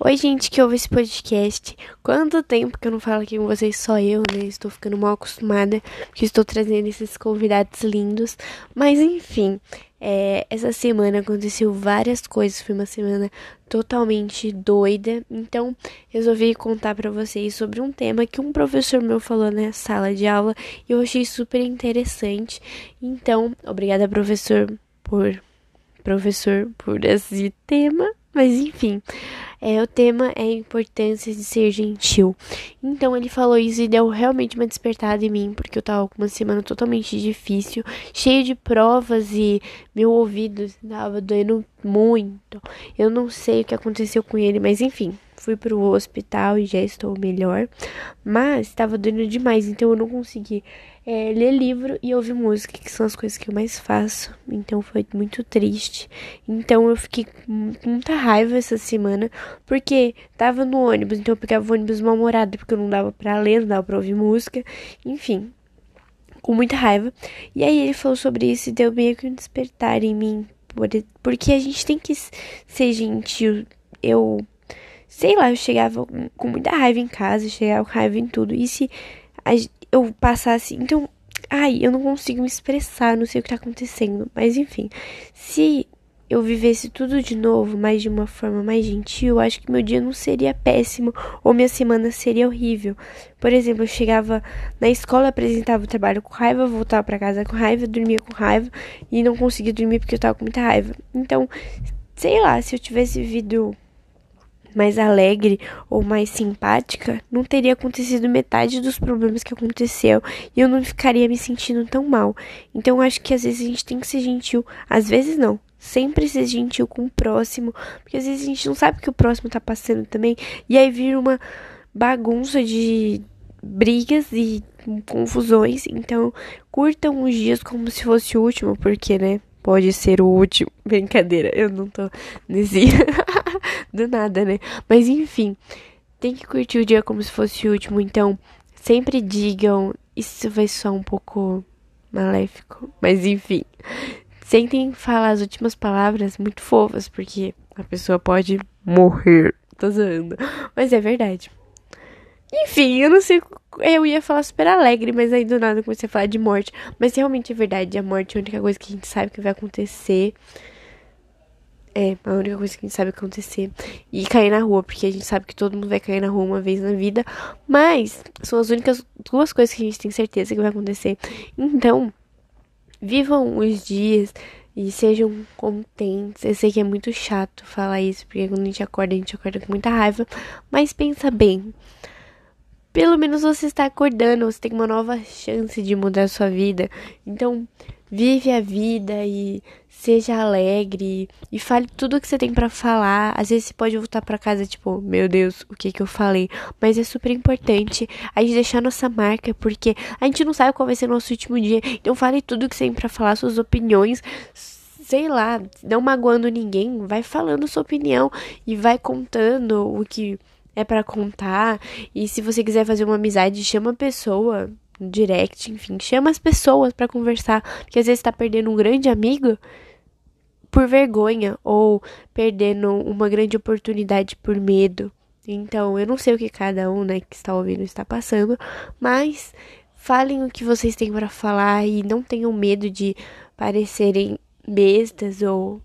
Oi, gente que ouve esse podcast. Quanto tempo que eu não falo aqui com vocês, só eu, né? Estou ficando mal acostumada, porque estou trazendo esses convidados lindos. Mas enfim, é, essa semana aconteceu várias coisas, foi uma semana totalmente doida. Então, resolvi contar para vocês sobre um tema que um professor meu falou na sala de aula e eu achei super interessante. Então, obrigada, professor, por professor por esse tema. Mas enfim, é, o tema é a importância de ser gentil. Então ele falou isso e deu realmente uma despertada em mim, porque eu tava com uma semana totalmente difícil, cheio de provas e meu ouvido estava doendo muito. Eu não sei o que aconteceu com ele, mas enfim, fui pro hospital e já estou melhor. Mas estava doendo demais, então eu não consegui é, ler livro e ouvir música, que são as coisas que eu mais faço. Então foi muito triste. Então eu fiquei com muita raiva essa semana, porque tava no ônibus, então eu pegava o ônibus mal-humorado, porque eu não dava pra ler, não dava pra ouvir música, enfim. Com muita raiva. E aí ele falou sobre isso e deu meio que um despertar em mim. Porque a gente tem que ser gentil. Eu sei lá, eu chegava com muita raiva em casa, chegava com raiva em tudo. E se eu passasse. Então, ai, eu não consigo me expressar, não sei o que tá acontecendo. Mas enfim, se eu vivesse tudo de novo, mas de uma forma mais gentil, acho que meu dia não seria péssimo ou minha semana seria horrível. Por exemplo, eu chegava na escola, apresentava o trabalho com raiva, voltava para casa com raiva, dormia com raiva e não conseguia dormir porque eu tava com muita raiva. Então, sei lá, se eu tivesse vivido mais alegre ou mais simpática, não teria acontecido metade dos problemas que aconteceu e eu não ficaria me sentindo tão mal. Então acho que às vezes a gente tem que ser gentil, às vezes não. Sempre ser gentil com o próximo, porque às vezes a gente não sabe o que o próximo tá passando também, e aí vira uma bagunça de brigas e confusões. Então, curtam os dias como se fosse o último, porque, né? Pode ser o último. Brincadeira, eu não tô nesse. do nada, né? Mas enfim, tem que curtir o dia como se fosse o último. Então, sempre digam. Isso vai soar um pouco maléfico. Mas enfim. Tentem falar as últimas palavras muito fofas, porque a pessoa pode morrer. Tô zoando. Mas é verdade. Enfim, eu não sei. Eu ia falar super alegre, mas aí do nada comecei a falar de morte. Mas realmente é verdade. A morte é a única coisa que a gente sabe que vai acontecer. É, a única coisa que a gente sabe acontecer. E cair na rua, porque a gente sabe que todo mundo vai cair na rua uma vez na vida. Mas são as únicas duas coisas que a gente tem certeza que vai acontecer. Então, vivam os dias e sejam contentes. Eu sei que é muito chato falar isso, porque quando a gente acorda, a gente acorda com muita raiva. Mas pensa bem. Pelo menos você está acordando, você tem uma nova chance de mudar a sua vida. Então, vive a vida e seja alegre e fale tudo o que você tem para falar. Às vezes você pode voltar para casa tipo, meu Deus, o que que eu falei? Mas é super importante a gente deixar nossa marca, porque a gente não sabe qual vai ser nosso último dia. Então fale tudo o que você tem para falar, suas opiniões, sei lá, não magoando ninguém, vai falando sua opinião e vai contando o que é para contar. E se você quiser fazer uma amizade, chama a pessoa direct, enfim, chama as pessoas para conversar, porque às vezes tá perdendo um grande amigo por vergonha ou perdendo uma grande oportunidade por medo. Então, eu não sei o que cada um, né, que está ouvindo está passando, mas falem o que vocês têm para falar e não tenham medo de parecerem bestas ou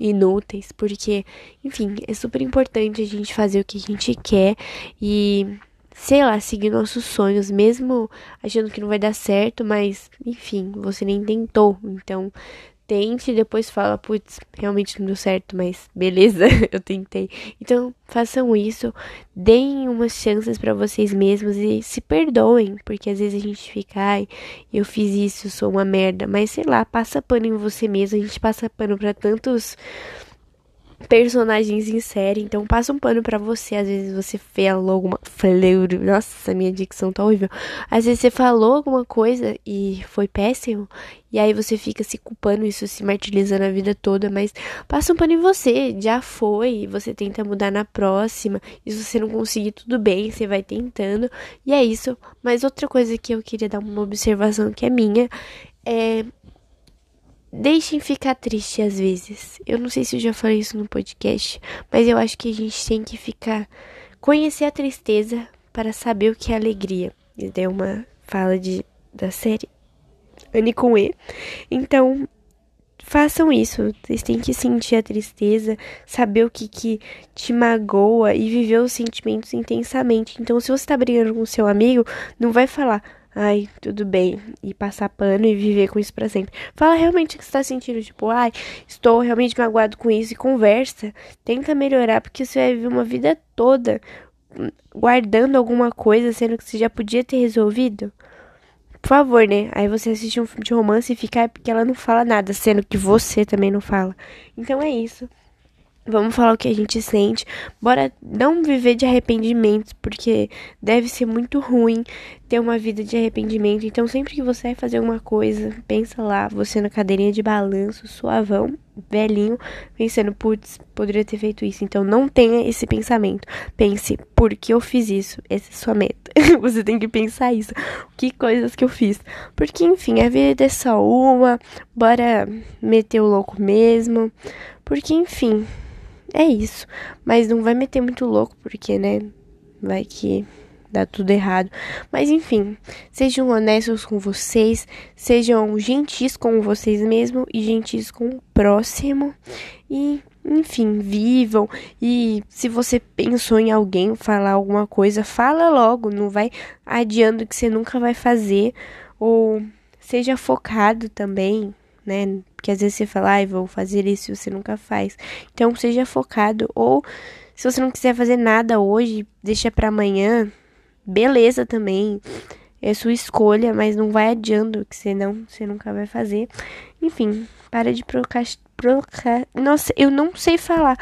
inúteis, porque, enfim, é super importante a gente fazer o que a gente quer e sei lá, seguir nossos sonhos, mesmo achando que não vai dar certo, mas enfim, você nem tentou. Então, tente e depois fala, putz, realmente não deu certo, mas beleza, eu tentei. Então, façam isso, deem umas chances para vocês mesmos e se perdoem, porque às vezes a gente fica, ai, eu fiz isso, sou uma merda, mas sei lá, passa pano em você mesmo, a gente passa pano para tantos personagens em série, então passa um pano para você. Às vezes você falou alguma. Nossa, minha dicção tá horrível. Às vezes você falou alguma coisa e foi péssimo. E aí você fica se culpando, isso se martirizando a vida toda, mas passa um pano em você, já foi, você tenta mudar na próxima. E se você não conseguir, tudo bem, você vai tentando. E é isso. Mas outra coisa que eu queria dar uma observação que é minha é deixem ficar triste às vezes. Eu não sei se eu já falei isso no podcast, mas eu acho que a gente tem que ficar conhecer a tristeza para saber o que é alegria. Isso é uma fala de da série Anne com E. Então, façam isso. Vocês têm que sentir a tristeza, saber o que, que te magoa e viver os sentimentos intensamente. Então, se você tá brigando com seu amigo, não vai falar, ai, tudo bem, e passar pano e viver com isso para sempre. Fala realmente o que você tá sentindo, tipo, ai, estou realmente magoado com isso e conversa. Tenta melhorar, porque você vai viver uma vida toda guardando alguma coisa, sendo que você já podia ter resolvido. Por favor, né? Aí você assiste um filme de romance e fica porque ela não fala nada, sendo que você também não fala. Então é isso. Vamos falar o que a gente sente. Bora não viver de arrependimentos, porque deve ser muito ruim ter uma vida de arrependimento. Então, sempre que você vai fazer uma coisa, pensa lá, você na cadeirinha de balanço, suavão, velhinho, pensando, putz, poderia ter feito isso. Então, não tenha esse pensamento. Pense, por que eu fiz isso? Essa é a sua meta. você tem que pensar isso. Que coisas que eu fiz. Porque, enfim, a vida é só uma. Bora meter o louco mesmo. Porque, enfim é isso. Mas não vai meter muito louco, porque, né? Vai que dá tudo errado. Mas enfim, sejam honestos com vocês, sejam gentis com vocês mesmos e gentis com o próximo. E, enfim, vivam. E se você pensou em alguém falar alguma coisa, fala logo. Não vai adiando que você nunca vai fazer. Ou seja focado também né? Porque às vezes você fala, ai, vou fazer isso e você nunca faz. Então seja focado. Ou se você não quiser fazer nada hoje, deixa para amanhã. Beleza também. É sua escolha, mas não vai adiando, que senão você nunca vai fazer. Enfim, para de procrastinar. Nossa, eu não sei falar.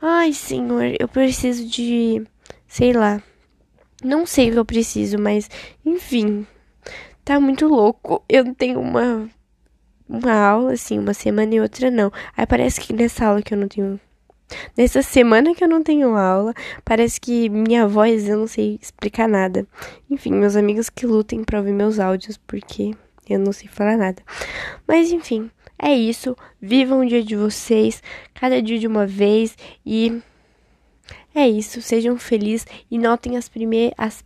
Ai, senhor, eu preciso de. Sei lá. Não sei o que eu preciso, mas. Enfim. Tá muito louco. Eu tenho uma uma aula, assim, uma semana e outra não. Aí parece que nessa aula que eu não tenho. Nessa semana que eu não tenho aula, parece que minha voz eu não sei explicar nada. Enfim, meus amigos que lutem pra ouvir meus áudios, porque eu não sei falar nada. Mas enfim, é isso. Vivam o dia de vocês, cada dia de uma vez e. É isso, sejam felizes e notem as primeiras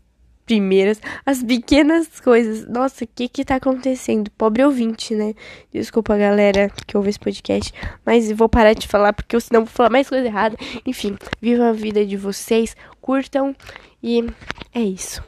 primeiras, as pequenas coisas. Nossa, o que que tá acontecendo? Pobre ouvinte, né? Desculpa, galera, que ouve esse podcast, mas vou parar de falar porque eu senão vou falar mais coisa errada. Enfim, vivam a vida de vocês, curtam e é isso.